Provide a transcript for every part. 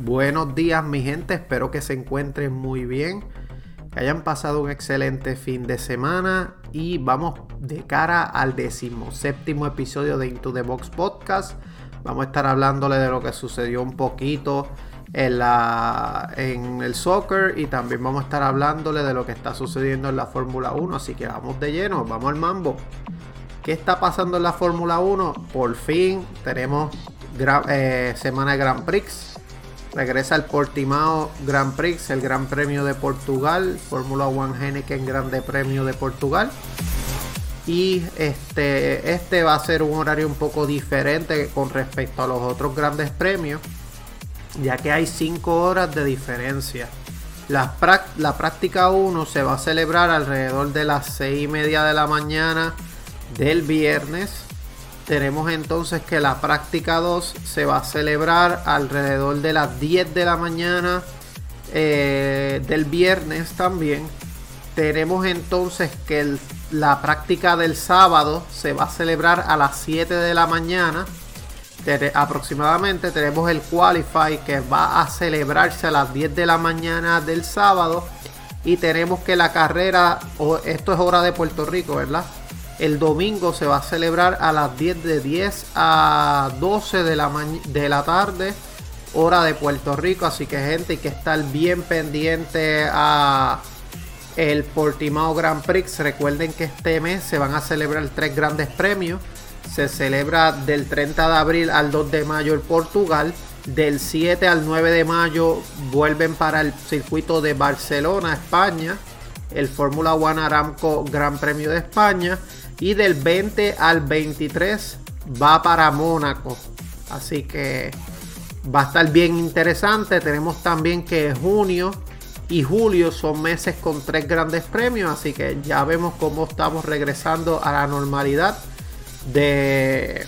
Buenos días mi gente, espero que se encuentren muy bien, que hayan pasado un excelente fin de semana y vamos de cara al decimoséptimo episodio de Into the Box Podcast. Vamos a estar hablándole de lo que sucedió un poquito en, la, en el soccer y también vamos a estar hablándole de lo que está sucediendo en la Fórmula 1. Así que vamos de lleno, vamos al mambo. ¿Qué está pasando en la Fórmula 1? Por fin tenemos eh, semana de Grand Prix Regresa el Portimao Grand Prix, el Gran Premio de Portugal, Fórmula One Heineken Grande Premio de Portugal. Y este, este va a ser un horario un poco diferente con respecto a los otros grandes premios, ya que hay 5 horas de diferencia. La, la práctica 1 se va a celebrar alrededor de las 6 y media de la mañana del viernes tenemos entonces que la práctica 2 se va a celebrar alrededor de las 10 de la mañana eh, del viernes también. Tenemos entonces que la práctica del sábado se va a celebrar a las 7 de la mañana. aproximadamente tenemos el Qualify que va a celebrarse a las 10 de la mañana del sábado. Y tenemos que la carrera, esto es hora de Puerto Rico, ¿verdad? El domingo se va a celebrar a las 10 de 10 a 12 de la, de la tarde, hora de Puerto Rico. Así que gente hay que estar bien pendiente a el Portimao Grand Prix. Recuerden que este mes se van a celebrar tres grandes premios. Se celebra del 30 de abril al 2 de mayo en Portugal. Del 7 al 9 de mayo vuelven para el circuito de Barcelona, España. El Fórmula One Aramco Gran Premio de España y del 20 al 23 va para Mónaco. Así que va a estar bien interesante. Tenemos también que junio y julio son meses con tres grandes premios. Así que ya vemos cómo estamos regresando a la normalidad de,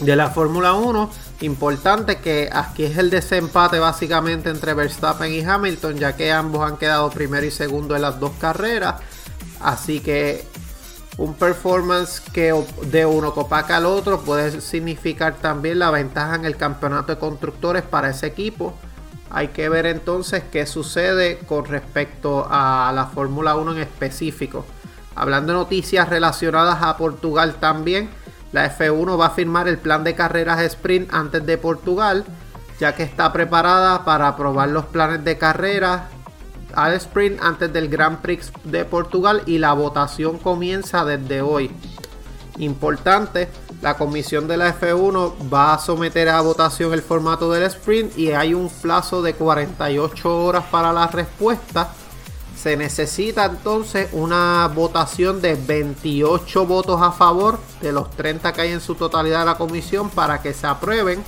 de la Fórmula 1. Importante que aquí es el desempate básicamente entre Verstappen y Hamilton, ya que ambos han quedado primero y segundo en las dos carreras. Así que un performance que de uno copaca al otro puede significar también la ventaja en el campeonato de constructores para ese equipo. Hay que ver entonces qué sucede con respecto a la Fórmula 1 en específico. Hablando de noticias relacionadas a Portugal también, la F1 va a firmar el plan de carreras sprint antes de Portugal, ya que está preparada para aprobar los planes de carrera al sprint antes del Grand Prix de Portugal y la votación comienza desde hoy. Importante, la comisión de la F1 va a someter a votación el formato del sprint y hay un plazo de 48 horas para la respuesta. Se necesita entonces una votación de 28 votos a favor de los 30 que hay en su totalidad de la comisión para que se aprueben.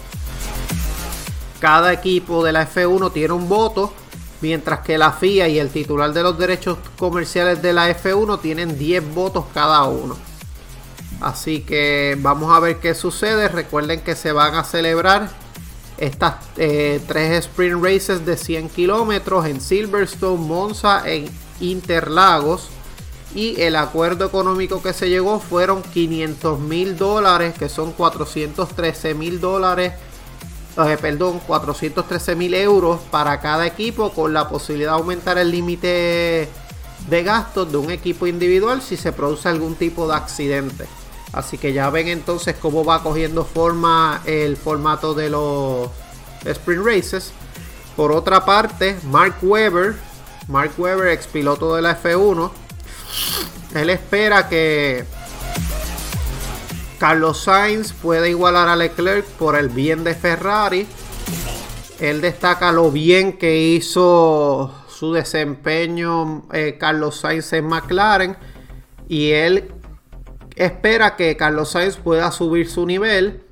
Cada equipo de la F1 tiene un voto mientras que la FIA y el titular de los derechos comerciales de la F1 tienen 10 votos cada uno. Así que vamos a ver qué sucede. Recuerden que se van a celebrar estas eh, tres sprint races de 100 kilómetros en Silverstone, Monza e Interlagos. Y el acuerdo económico que se llegó fueron 500 mil dólares, que son 413 mil dólares eh, perdón, 413 mil euros para cada equipo con la posibilidad de aumentar el límite de gastos de un equipo individual si se produce algún tipo de accidente. Así que ya ven entonces cómo va cogiendo forma el formato de los sprint races. Por otra parte, Mark Webber, Mark Webber, ex piloto de la F1, él espera que Carlos Sainz puede igualar a Leclerc por el bien de Ferrari. Él destaca lo bien que hizo su desempeño eh, Carlos Sainz en McLaren. Y él espera que Carlos Sainz pueda subir su nivel.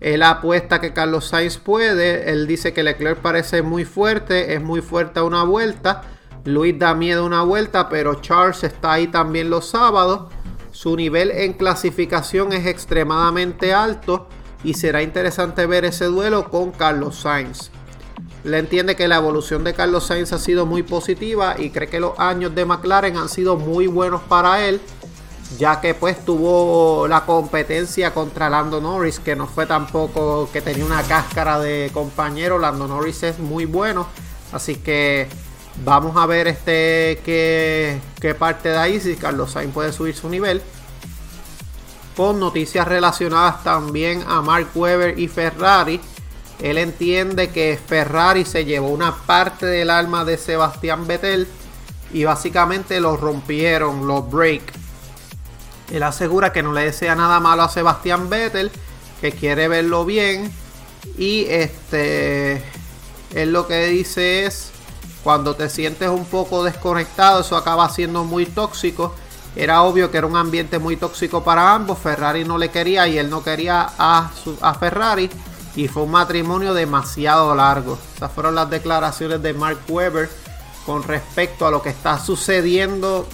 Él apuesta que Carlos Sainz puede. Él dice que Leclerc parece muy fuerte, es muy fuerte a una vuelta. Luis da miedo una vuelta, pero Charles está ahí también los sábados. Su nivel en clasificación es extremadamente alto y será interesante ver ese duelo con Carlos Sainz. Le entiende que la evolución de Carlos Sainz ha sido muy positiva y cree que los años de McLaren han sido muy buenos para él, ya que pues tuvo la competencia contra Lando Norris, que no fue tampoco que tenía una cáscara de compañero. Lando Norris es muy bueno, así que vamos a ver este qué, qué parte de ahí si Carlos Sainz puede subir su nivel. Con noticias relacionadas también a Mark Webber y Ferrari él entiende que Ferrari se llevó una parte del alma de Sebastián Vettel y básicamente lo rompieron, los break. Él asegura que no le desea nada malo a Sebastián Vettel, que quiere verlo bien y este él lo que dice es cuando te sientes un poco desconectado, eso acaba siendo muy tóxico. Era obvio que era un ambiente muy tóxico para ambos. Ferrari no le quería y él no quería a, a Ferrari y fue un matrimonio demasiado largo. Esas fueron las declaraciones de Mark Webber con respecto a lo que está sucediendo,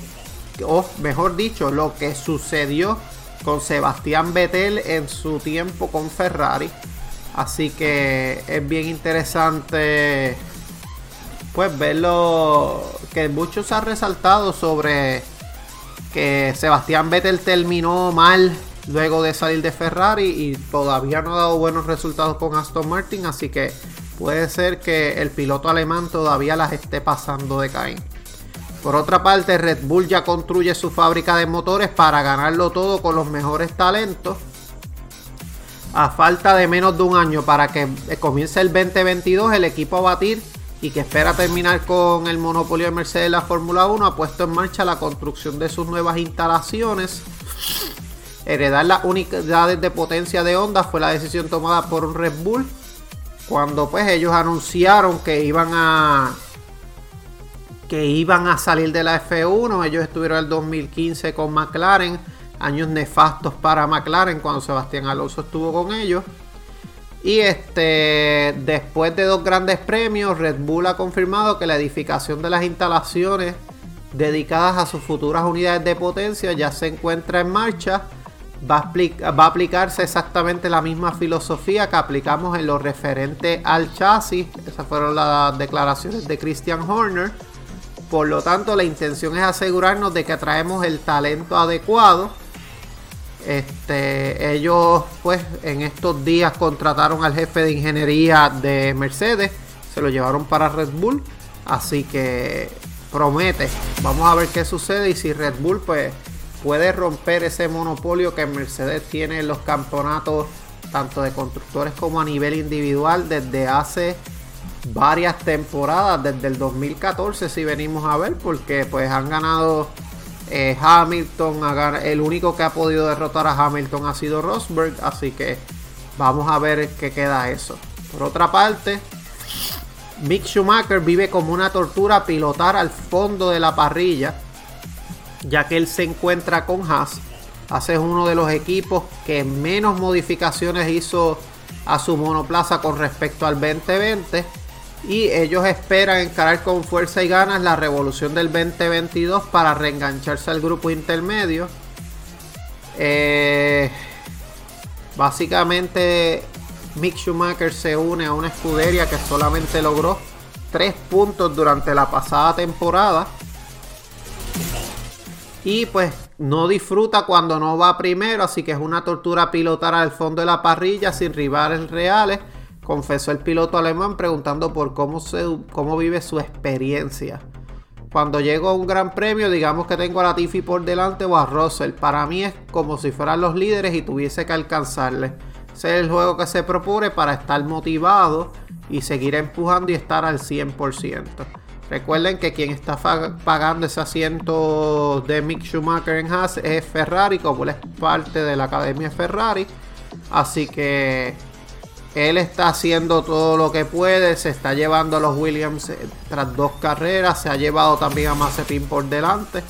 o mejor dicho, lo que sucedió con Sebastián Vettel en su tiempo con Ferrari. Así que es bien interesante pues verlo que muchos han resaltado sobre que Sebastián Vettel terminó mal luego de salir de Ferrari y todavía no ha dado buenos resultados con Aston Martin, así que puede ser que el piloto alemán todavía las esté pasando de Caín. Por otra parte, Red Bull ya construye su fábrica de motores para ganarlo todo con los mejores talentos. A falta de menos de un año para que comience el 2022, el equipo a batir y que espera terminar con el monopolio de Mercedes en la Fórmula 1 ha puesto en marcha la construcción de sus nuevas instalaciones Heredar las unidades de potencia de Honda fue la decisión tomada por Red Bull cuando pues ellos anunciaron que iban a que iban a salir de la F1. Ellos estuvieron en el 2015 con McLaren, años nefastos para McLaren cuando Sebastián Alonso estuvo con ellos. Y este, después de dos grandes premios, Red Bull ha confirmado que la edificación de las instalaciones dedicadas a sus futuras unidades de potencia ya se encuentra en marcha va a, aplicarse exactamente la misma filosofía que aplicamos en lo referente al chasis. Esas fueron las declaraciones de Christian Horner. Por lo tanto, la intención es asegurarnos de que traemos el talento adecuado. Este, ellos, pues, en estos días contrataron al jefe de ingeniería de Mercedes. Se lo llevaron para Red Bull. Así que promete. Vamos a ver qué sucede y si Red Bull, pues, puede romper ese monopolio que Mercedes tiene en los campeonatos tanto de constructores como a nivel individual desde hace varias temporadas, desde el 2014 si venimos a ver, porque pues han ganado eh, Hamilton, el único que ha podido derrotar a Hamilton ha sido Rosberg, así que vamos a ver qué queda eso. Por otra parte, Mick Schumacher vive como una tortura pilotar al fondo de la parrilla ya que él se encuentra con Haas. Haas es uno de los equipos que menos modificaciones hizo a su monoplaza con respecto al 2020 y ellos esperan encarar con fuerza y ganas la revolución del 2022 para reengancharse al grupo intermedio. Eh, básicamente Mick Schumacher se une a una escudería que solamente logró 3 puntos durante la pasada temporada y pues no disfruta cuando no va primero, así que es una tortura pilotar al fondo de la parrilla sin rivales reales, confesó el piloto alemán preguntando por cómo, se, cómo vive su experiencia. Cuando llego a un gran premio, digamos que tengo a la Tiffy por delante o a Russell. Para mí es como si fueran los líderes y tuviese que alcanzarles. Ese es el juego que se propone para estar motivado y seguir empujando y estar al 100%. Recuerden que quien está pagando ese asiento de Mick Schumacher en Haas es Ferrari, como él es parte de la academia Ferrari. Así que él está haciendo todo lo que puede, se está llevando a los Williams eh, tras dos carreras, se ha llevado también a Mazepin por delante.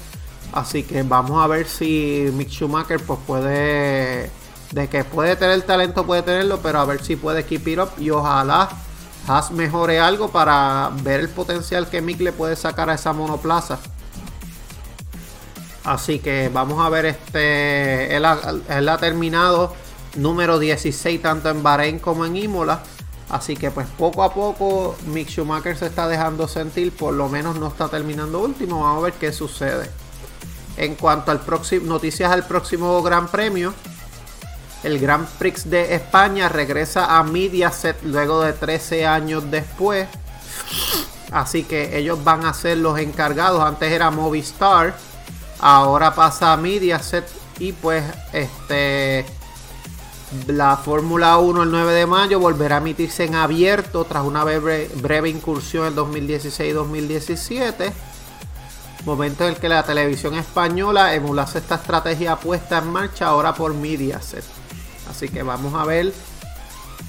Así que vamos a ver si Mick Schumacher pues puede, de que puede tener talento, puede tenerlo, pero a ver si puede keep it up y ojalá Haas mejore algo para ver el potencial que Mick le puede sacar a esa monoplaza. Así que vamos a ver este. Él ha, terminado número 16 tanto en Bahrein como en Imola. Así que pues poco a poco Mick Schumacher se está dejando sentir, por lo menos no está terminando último, vamos a ver qué sucede. En cuanto al próximo noticias al próximo Gran Premio, el Grand Prix de España regresa a Mediaset luego de 13 años después. Así que ellos van a ser los encargados. Antes era Movistar. Ahora pasa a Mediaset. Y pues este la Fórmula 1 el 9 de mayo volverá a emitirse en abierto tras una breve, breve incursión en 2016-2017. Momento en el que la televisión española emulase esta estrategia puesta en marcha ahora por Mediaset. Así que vamos a ver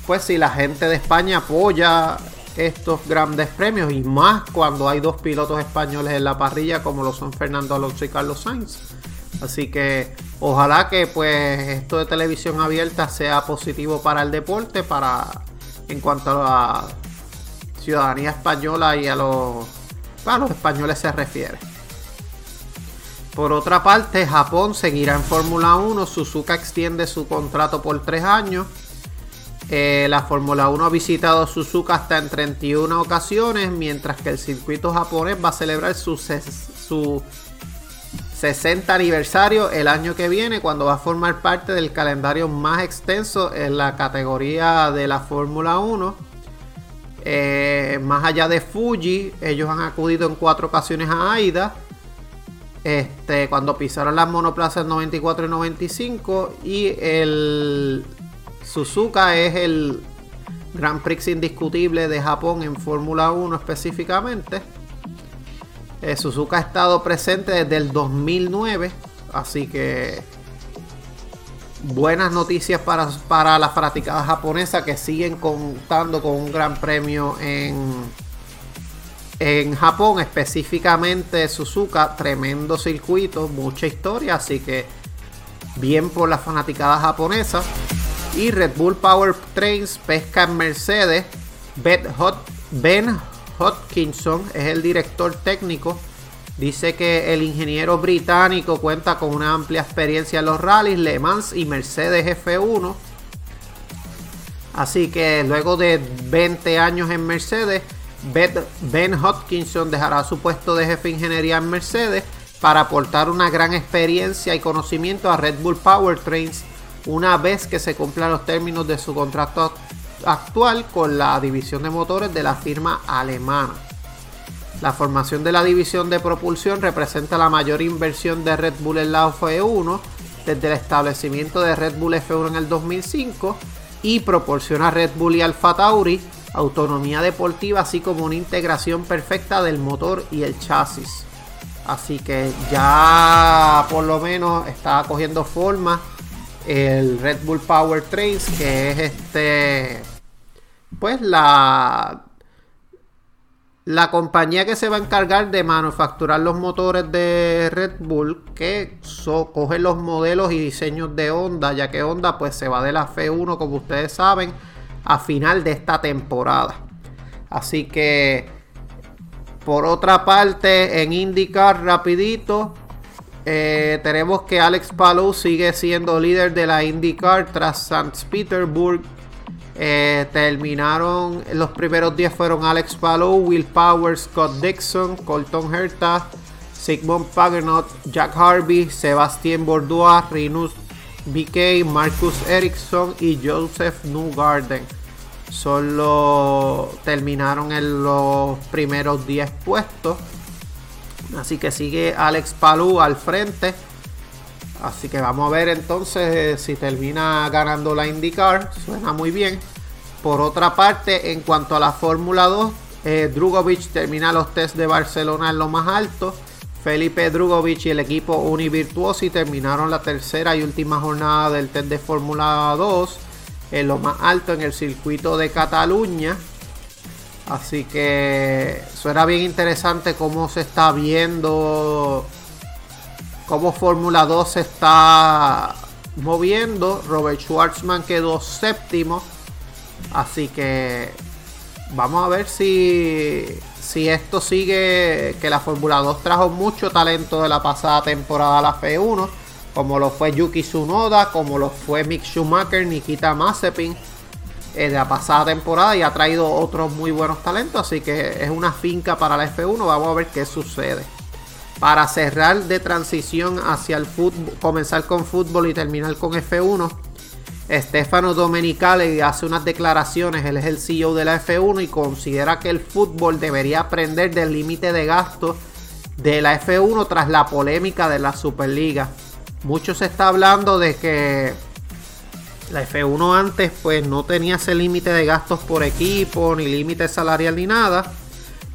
pues si la gente de España apoya estos grandes premios y más cuando hay dos pilotos españoles en la parrilla como lo son Fernando Alonso y Carlos Sainz. Así que ojalá que pues esto de televisión abierta sea positivo para el deporte, para en cuanto a la ciudadanía española y a los, a los españoles se refiere. Por otra parte, Japón seguirá en Fórmula 1. Suzuka extiende su contrato por tres años. Eh, la Fórmula 1 ha visitado Suzuka hasta en 31 ocasiones, mientras que el circuito japonés va a celebrar su, su 60 aniversario el año que viene, cuando va a formar parte del calendario más extenso en la categoría de la Fórmula 1. Eh, más allá de Fuji, ellos han acudido en cuatro ocasiones a AIDA este, cuando pisaron las monoplazas 94 y 95 y el Suzuka es el Grand Prix indiscutible de Japón en Fórmula 1 específicamente. Eh, Suzuka ha estado presente desde el 2009, así que buenas noticias para, para las fanaticadas japonesas que siguen contando con un gran premio en en Japón, específicamente Suzuka, tremendo circuito, mucha historia, así que bien por la fanaticada japonesa. Y Red Bull Power Trains pesca en Mercedes. Ben Hodkinson es el director técnico. Dice que el ingeniero británico cuenta con una amplia experiencia en los rallies, Le Mans y Mercedes F1. Así que luego de 20 años en Mercedes, Ben Hodkinson dejará su puesto de jefe de ingeniería en Mercedes para aportar una gran experiencia y conocimiento a Red Bull Powertrains una vez que se cumplan los términos de su contrato actual con la división de motores de la firma alemana. La formación de la división de propulsión representa la mayor inversión de Red Bull en la F1 desde el establecimiento de Red Bull F1 en el 2005 y proporciona a Red Bull y Alfa Tauri autonomía deportiva, así como una integración perfecta del motor y el chasis. Así que ya por lo menos está cogiendo forma el Red Bull Power Trains, que es este, pues la la compañía que se va a encargar de manufacturar los motores de Red Bull que coge los modelos y diseños de Honda, ya que Honda pues se va de la F1 como ustedes saben a final de esta temporada. Así que, por otra parte, en IndyCar rapidito, eh, tenemos que Alex Palou sigue siendo líder de la IndyCar tras St. Petersburg. Eh, terminaron los primeros 10 fueron Alex Palou, Will Power, Scott Dixon, Colton Herta, Sigmund Pagenot, Jack Harvey, Sebastián Bordois, Rinus BK, Marcus Ericsson y Joseph Newgarden. Solo terminaron en los primeros 10 puestos. Así que sigue Alex Palou al frente. Así que vamos a ver entonces eh, si termina ganando la IndyCar. Suena muy bien. Por otra parte, en cuanto a la Fórmula 2, eh, Drugovic termina los test de Barcelona en lo más alto. Felipe Drugovic y el equipo Univirtuosi terminaron la tercera y última jornada del test de Fórmula 2 en lo más alto en el circuito de Cataluña. Así que suena bien interesante cómo se está viendo, cómo Fórmula 2 se está moviendo. Robert Schwartzman quedó séptimo. Así que vamos a ver si, si esto sigue, que la Fórmula 2 trajo mucho talento de la pasada temporada a la F1, como lo fue Yuki Tsunoda, como lo fue Mick Schumacher, Nikita Mazepin de la pasada temporada y ha traído otros muy buenos talentos, así que es una finca para la F1, vamos a ver qué sucede. Para cerrar de transición hacia el fútbol, comenzar con fútbol y terminar con F1, Stefano Domenicali hace unas declaraciones, él es el CEO de la F1 y considera que el fútbol debería aprender del límite de gasto de la F1 tras la polémica de la Superliga. Mucho se está hablando de que la F1 antes pues no tenía ese límite de gastos por equipo, ni límite salarial ni nada.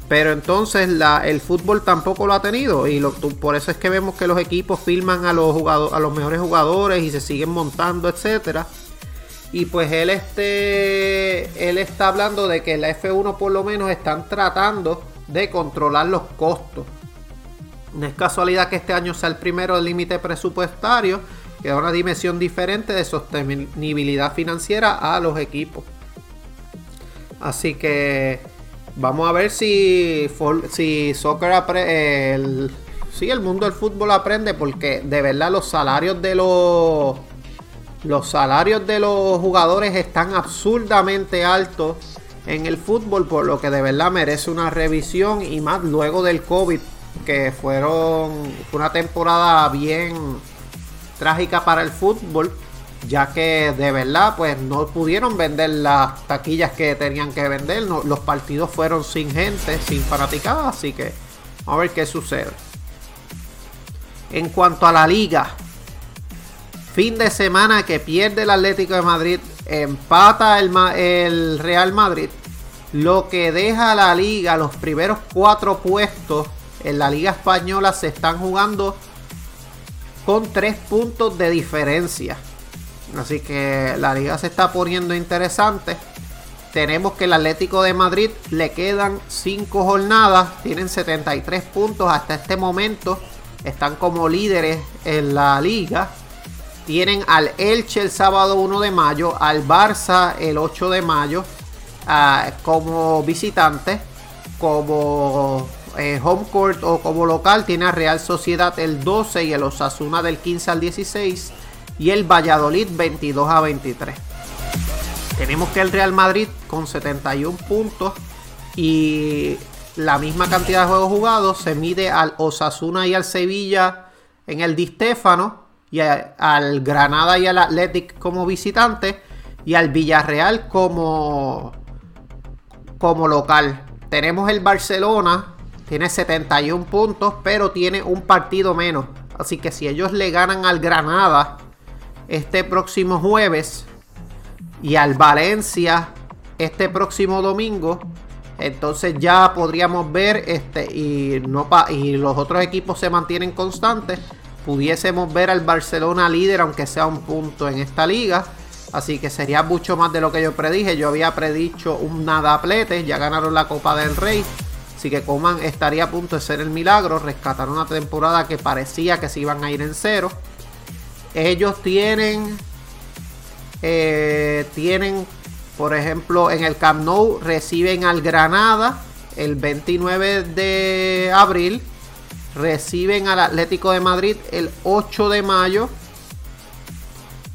Pero entonces el fútbol tampoco lo ha tenido y por eso es que vemos que los equipos filman a los, a los mejores jugadores y se siguen montando, etcétera. Y pues él, este, él está hablando de que la F1 por lo menos están tratando de controlar los costos. No es casualidad que este año sea el primero del límite presupuestario, que da una dimensión diferente de sostenibilidad financiera a los equipos. Así que vamos a ver si, si soccer el, si el mundo del fútbol aprende, porque de verdad los salarios de los los salarios de los jugadores están absurdamente altos en el fútbol, por lo que de verdad merece una revisión y más luego del COVID, que fueron una temporada bien trágica para el fútbol, ya que de verdad pues no pudieron vender las taquillas que tenían que vender, los partidos fueron sin gente, sin fanaticada, así que a ver qué sucede. En cuanto a la liga, Fin de semana que pierde el Atlético de Madrid, empata el, Real Madrid, lo que deja a la liga, los primeros cuatro puestos en la liga española se están jugando con tres puntos de diferencia. Así que la liga se está poniendo interesante. Tenemos que el Atlético de Madrid le quedan cinco jornadas, tienen 73 puntos hasta este momento, están como líderes en la liga tienen al Elche el sábado 1 de mayo, al Barça el 8 de mayo ah, como visitante, como eh, home court o como local. Tiene a Real Sociedad el 12 y el Osasuna del 15 al 16 y el Valladolid 22 a 23. Tenemos que el Real Madrid con 71 puntos y la misma cantidad de juegos jugados se mide al Osasuna y al Sevilla en el Di Stéfano y al Granada y al Athletic como visitante y al Villarreal como, como local. Tenemos el Barcelona, tiene 71 puntos, pero tiene un partido menos. Así que si ellos le ganan al Granada este próximo jueves y al Valencia este próximo domingo, entonces ya podríamos ver este y no y los otros equipos se mantienen constantes pudiésemos ver al Barcelona líder, aunque sea un punto en esta liga. Así que sería mucho más de lo que yo predije. Yo había predicho un nadaplete, ya ganaron la Copa del Rey. Así que Coman estaría a punto de ser el milagro. Rescatar una temporada que parecía que se iban a ir en cero. Ellos tienen. Eh, tienen, por ejemplo, en el Camp Nou reciben al Granada el 29 de abril reciben al Atlético de Madrid el 8 de mayo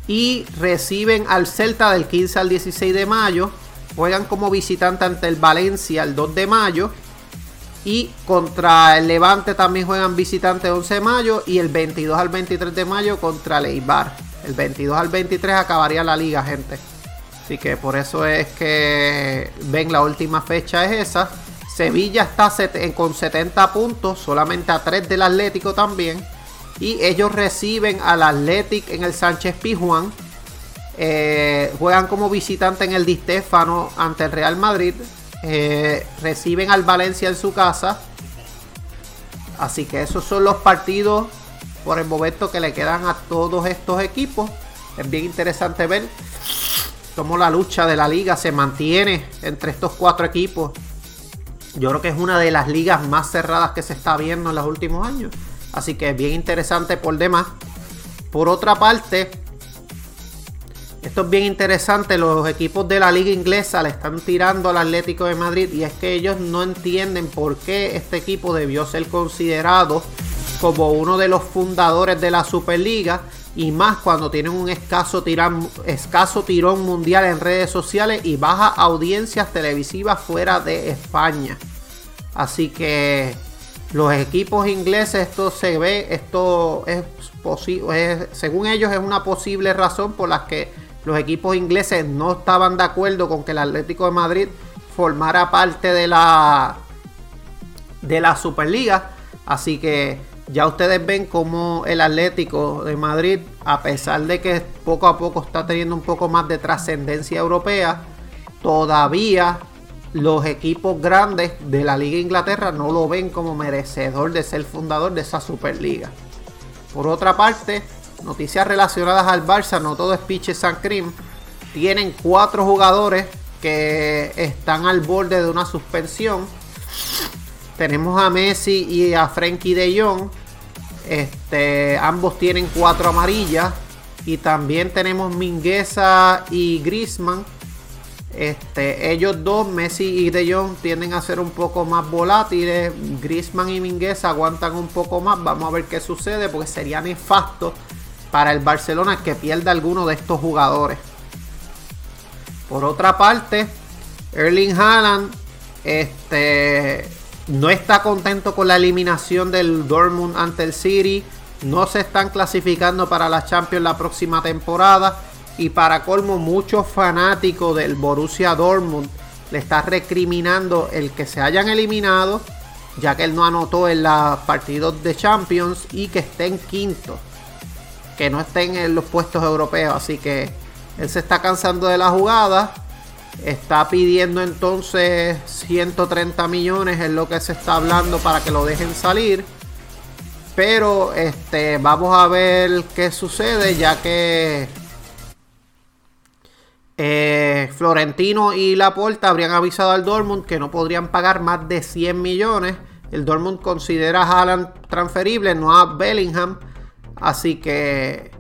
y reciben al Celta del 15 al 16 de mayo. Juegan como visitante ante el Valencia el 2 de mayo. Y contra el Levante también juegan visitante el 11 de mayo. Y el 22 al 23 de mayo contra el. El 22 al 23 acabaría la liga, gente. Así que por eso es que ven la última fecha es esa. Sevilla está con 70 puntos, solamente a 3 del Atlético también. Y ellos reciben al Atlético en el Sánchez Pijuán. Eh, juegan como visitante en el Di Stéfano ante el Real Madrid. Eh, reciben al Valencia en su casa. Así que esos son los partidos por el momento que le quedan a todos estos equipos. Es bien interesante ver cómo la lucha de la liga se mantiene entre estos cuatro equipos. Yo creo que es una de las ligas más cerradas que se está viendo en los últimos años. Así que es bien interesante por demás. Por otra parte, Esto es bien interesante, los equipos de la liga inglesa le están tirando al Atlético de Madrid y es que ellos no entienden por qué este equipo debió ser considerado como uno de los fundadores de la Superliga y más cuando tienen un escaso, escaso tirón mundial en redes sociales y baja audiencias televisivas fuera de España. Así que los equipos ingleses, esto se ve, esto es posible, según ellos es una posible razón por la que los equipos ingleses no estaban de acuerdo con que el Atlético de Madrid formara parte de la de la Superliga. Así que ya ustedes ven como el Atlético de Madrid, a pesar de que poco a poco está teniendo un poco más de trascendencia europea, todavía los equipos grandes de la Liga Inglaterra no lo ven como merecedor de ser fundador de esa Superliga. Por otra parte, noticias relacionadas al Barça, no todo es Piche San Cream. Tienen cuatro jugadores que están al borde de una suspensión. Tenemos a Messi y a Frenkie de Jong. Este, ambos tienen cuatro amarillas. Y también tenemos Mingueza y Grisman. Este, ellos dos, Messi y De Jong, tienden a ser un poco más volátiles. Grisman y Mingueza aguantan un poco más. Vamos a ver qué sucede porque sería nefasto para el Barcelona que pierda alguno de estos jugadores. Por otra parte, Erling Haaland este, no está contento con la eliminación del Dortmund ante el City. No se están clasificando para la Champions la próxima temporada. Y para colmo, muchos fanáticos del Borussia Dortmund le están recriminando el que se hayan eliminado, ya que él no anotó en los partidos de Champions y que estén quinto, que no estén en los puestos europeos. Así que él se está cansando de la jugada Está pidiendo entonces 130 millones, es lo que se está hablando para que lo dejen salir. Pero este, vamos a ver qué sucede, ya que eh, Florentino y Laporta habrían avisado al Dortmund que no podrían pagar más de 100 millones. El Dortmund considera a Haaland transferible, no a Bellingham. Así que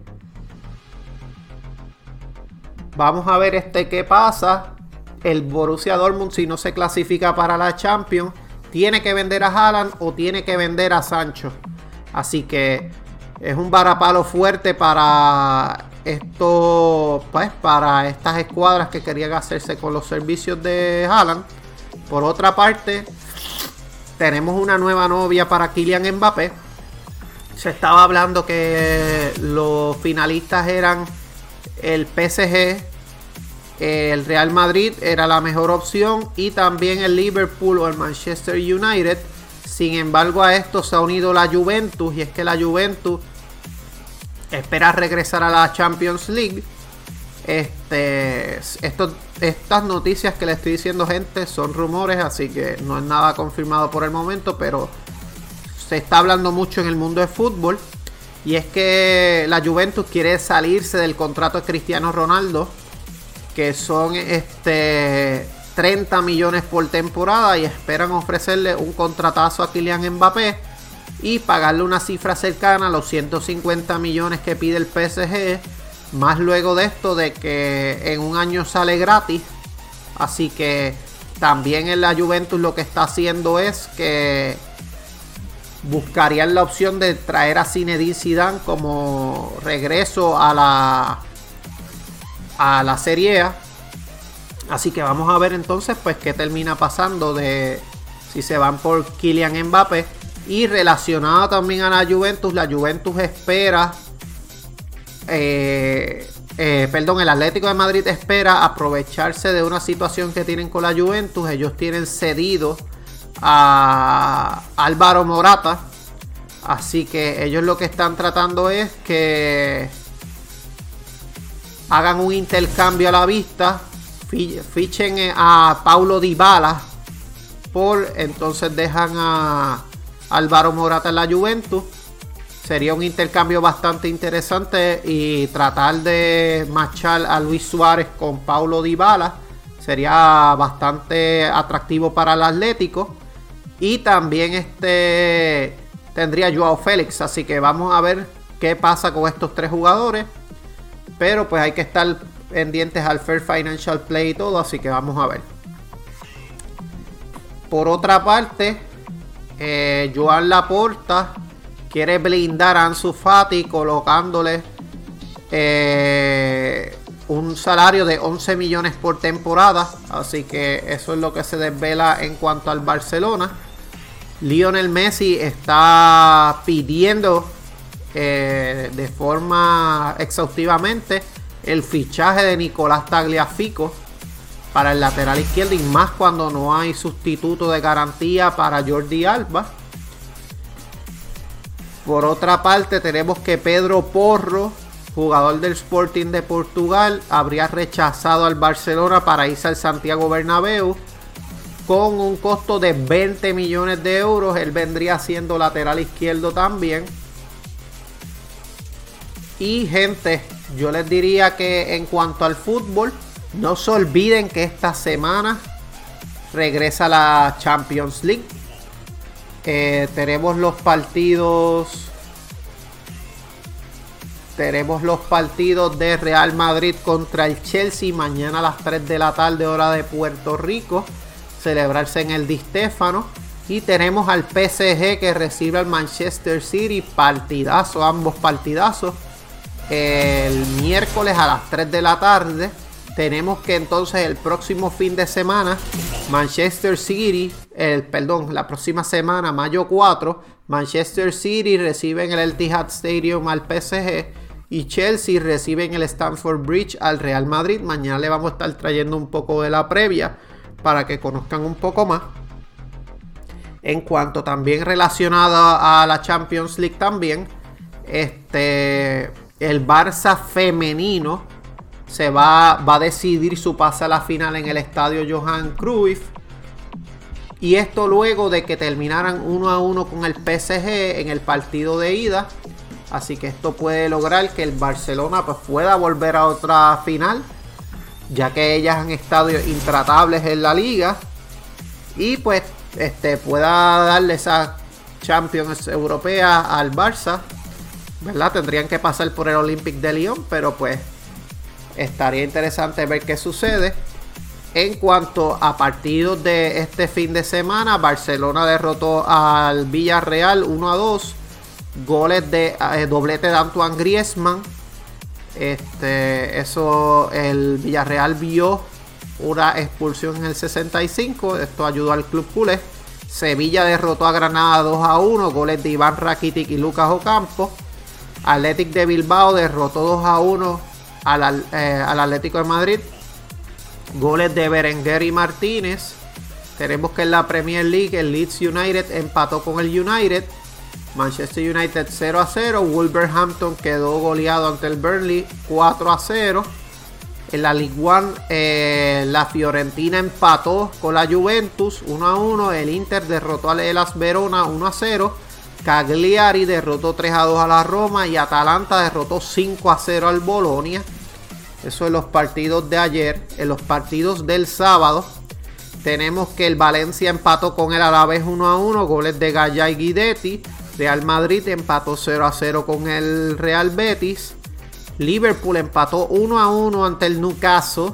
vamos a ver este qué pasa el Borussia Dortmund, si no se clasifica para la Champions, tiene que vender a Haaland o tiene que vender a Sancho. Así que es un varapalo fuerte para esto, pues, para estas escuadras que querían hacerse con los servicios de Haaland. Por otra parte, tenemos una nueva novia para Kylian Mbappé. Se estaba hablando que los finalistas eran el PSG, el Real Madrid era la mejor opción y también el Liverpool o el Manchester United. Sin embargo, a esto se ha unido la Juventus y es que la Juventus espera regresar a la Champions League. Este, estas noticias que le estoy diciendo, gente, son rumores, así que no es nada confirmado por el momento, pero se está hablando mucho en el mundo del fútbol. Y es que la Juventus quiere salirse del contrato de Cristiano Ronaldo que son este 30 millones por temporada y esperan ofrecerle un contratazo a Kylian Mbappé y pagarle una cifra cercana a los 150 millones que pide el PSG, más luego de esto de que en un año sale gratis. Así que también en la Juventus lo que está haciendo es que buscarían la opción de traer a Zinedine Zidane como regreso a la a la Serie A. Así que vamos a ver entonces pues qué termina pasando de si se van por Kylian Mbappé. Y relacionado también a la Juventus, la Juventus espera, eh, eh, perdón, el Atlético de Madrid espera aprovecharse de una situación que tienen con la Juventus. Ellos tienen cedido a Álvaro Morata. Así que ellos lo que están tratando es que hagan un intercambio a la vista, fichen a Paulo Dybala por entonces dejan a Álvaro Morata en la Juventus. Sería un intercambio bastante interesante y tratar de marchar a Luis Suárez con Paulo Dybala sería bastante atractivo para el Atlético y también este tendría Joao Félix, así que vamos a ver qué pasa con estos tres jugadores. Pero pues hay que estar pendientes al Fair Financial Play y todo, así que vamos a ver. Por otra parte, eh, Joan Laporta quiere blindar a Ansu Fati colocándole eh, un salario de 11 millones por temporada. Así que eso es lo que se desvela en cuanto al Barcelona. Lionel Messi está pidiendo eh, de forma exhaustivamente el fichaje de Nicolás Tagliafico para el lateral izquierdo y más cuando no hay sustituto de garantía para Jordi Alba. Por otra parte tenemos que Pedro Porro, jugador del Sporting de Portugal, habría rechazado al Barcelona para irse al Santiago Bernabéu con un costo de 20 millones de euros. Él vendría siendo lateral izquierdo también. Y gente, yo les diría que en cuanto al fútbol, no se olviden que esta semana regresa la Champions League. Eh, tenemos los partidos. Tenemos los partidos de Real Madrid contra el Chelsea mañana a las 3 de la tarde, hora de Puerto Rico. Celebrarse en el Di Stéfano. Y tenemos al PSG que recibe al Manchester City. Partidazo, ambos partidazos. El miércoles a las 3 de la tarde tenemos que entonces el próximo fin de semana Manchester City, el perdón, la próxima semana, mayo 4, Manchester City recibe en el Etihad Stadium al PSG y Chelsea recibe en el Stamford Bridge al Real Madrid. Mañana le vamos a estar trayendo un poco de la previa para que conozcan un poco más. En cuanto también relacionado a la Champions League también, este el Barça femenino se va, va a decidir su pase a la final en el estadio Johan Cruyff. Y esto luego de que terminaran uno a uno con el PSG en el partido de ida. Así que esto puede lograr que el Barcelona pues, pueda volver a otra final. Ya que ellas han estado intratables en la liga. Y pues este, pueda darle esa Champions europea al Barça. ¿Verdad? Tendrían que pasar por el Olympic de Lyon. Pero pues estaría interesante ver qué sucede. En cuanto a partidos de este fin de semana, Barcelona derrotó al Villarreal 1 a 2. Goles de eh, doblete de Antoine Griezmann. Este, eso el Villarreal vio una expulsión en el 65. Esto ayudó al club culé. Sevilla derrotó a Granada 2 a 1. Goles de Iván Rakitic y Lucas Ocampo. Athletic de Bilbao derrotó 2 a 1 eh, al, Atlético de Madrid. Goles de Berenguer y Martínez. Tenemos que en la Premier League el Leeds United empató con el United. Manchester United 0 a 0. Wolverhampton quedó goleado ante el Burnley 4 a 0. En la League One, eh, la Fiorentina empató con la Juventus 1 a 1. El Inter derrotó al Elas Verona 1 a 0. Cagliari derrotó 3 a 2 a la Roma y Atalanta derrotó 5 a 0 al Bolonia. Eso en los partidos de ayer. En los partidos del sábado tenemos que el Valencia empató con el Alavés 1 a 1, goles de Gaya y Guidetti. Real Madrid empató 0 a 0 con el Real Betis. Liverpool empató 1 a 1 ante el Newcastle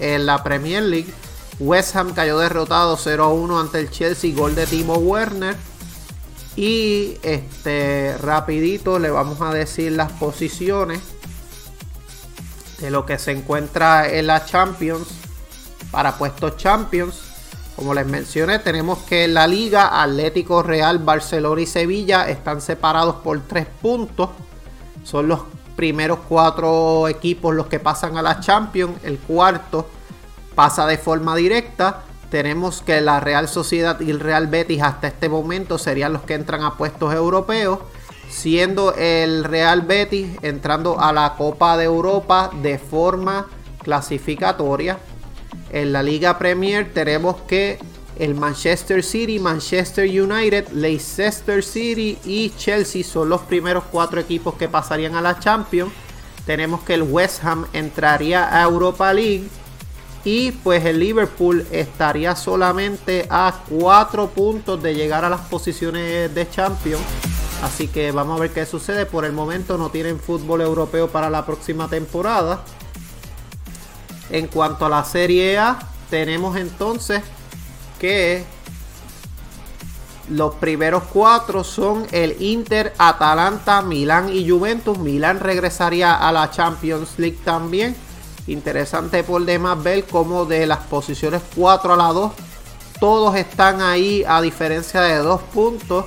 en la Premier League. West Ham cayó derrotado 0 a 1 ante el Chelsea, gol de Timo Werner. Y este rapidito le vamos a decir las posiciones de lo que se encuentra en la Champions para puestos Champions. Como les mencioné, tenemos que la Liga Atlético Real, Barcelona y Sevilla están separados por tres puntos. Son los primeros cuatro equipos los que pasan a la Champions. El cuarto pasa de forma directa tenemos que la Real Sociedad y el Real Betis hasta este momento serían los que entran a puestos europeos, siendo el Real Betis entrando a la Copa de Europa de forma clasificatoria. En la Liga Premier tenemos que el Manchester City, Manchester United, Leicester City y Chelsea son los primeros cuatro equipos que pasarían a la Champions. Tenemos que el West Ham entraría a Europa League y pues el Liverpool estaría solamente a 4 puntos de llegar a las posiciones de Champions. Así que vamos a ver qué sucede. Por el momento no tienen fútbol europeo para la próxima temporada. En cuanto a la Serie A, tenemos entonces que los primeros cuatro son el Inter, Atalanta, Milán y Juventus. Milán regresaría a la Champions League también. Interesante por demás ver cómo de las posiciones 4 a la 2 todos están ahí a diferencia de dos puntos.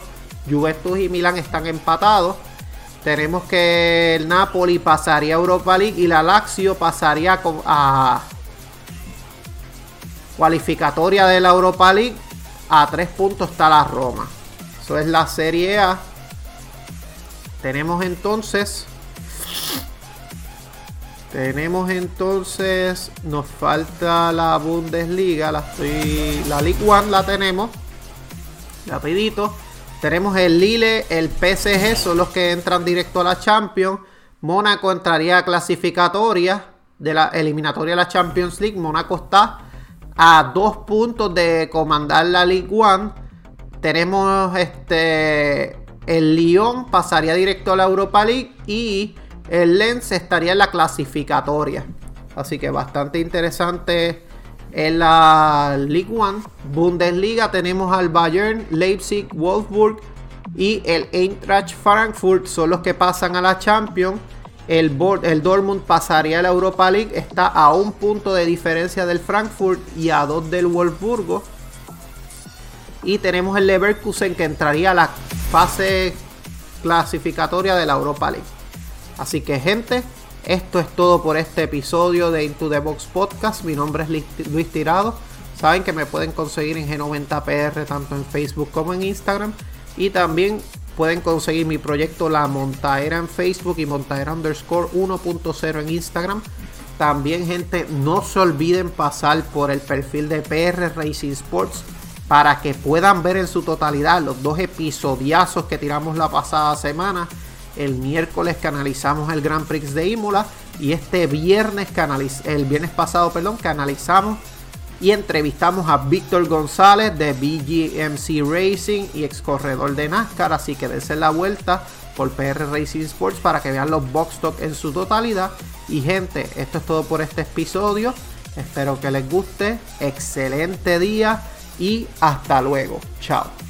Juventus y Milán están empatados. Tenemos que el Napoli pasaría a Europa League y la Lazio pasaría a cualificatoria de la Europa League. A tres puntos está la Roma. Eso es la Serie A. Tenemos entonces tenemos entonces, nos falta la Bundesliga, la, la League One la tenemos. Rapidito. Tenemos el Lille, el PSG, son los que entran directo a la Champions. Mónaco entraría a clasificatoria de la eliminatoria de la Champions League. Mónaco está a dos puntos de comandar la League One. Tenemos este el Lyon pasaría directo a la Europa League y el Lens estaría en la clasificatoria. Así que bastante interesante en la League One. Bundesliga tenemos al Bayern, Leipzig, Wolfsburg y el Eintracht Frankfurt son los que pasan a la Champions. El, el Dortmund pasaría a la Europa League. Está a un punto de diferencia del Frankfurt y a dos del Wolfsburgo. Y tenemos el Leverkusen que entraría a la fase clasificatoria de la Europa League. Así que gente, esto es todo por este episodio de Into the Box Podcast. Mi nombre es Luis Tirado. Saben que me pueden conseguir en G90PR tanto en Facebook como en Instagram. Y también pueden conseguir mi proyecto La Montaera en Facebook y Montaera underscore 1.0 en Instagram. También gente, no se olviden pasar por el perfil de PR Racing Sports para que puedan ver en su totalidad los dos episodiazos que tiramos la pasada semana el miércoles canalizamos el Grand Prix de Imola y este viernes, el viernes pasado, perdón, canalizamos y entrevistamos a Víctor González de BGMC Racing y ex corredor de NASCAR. Así que dense la vuelta por PR Racing Sports para que vean los box stock en su totalidad. Y gente, esto es todo por este episodio. Espero que les guste. Excelente día y hasta luego. Chao.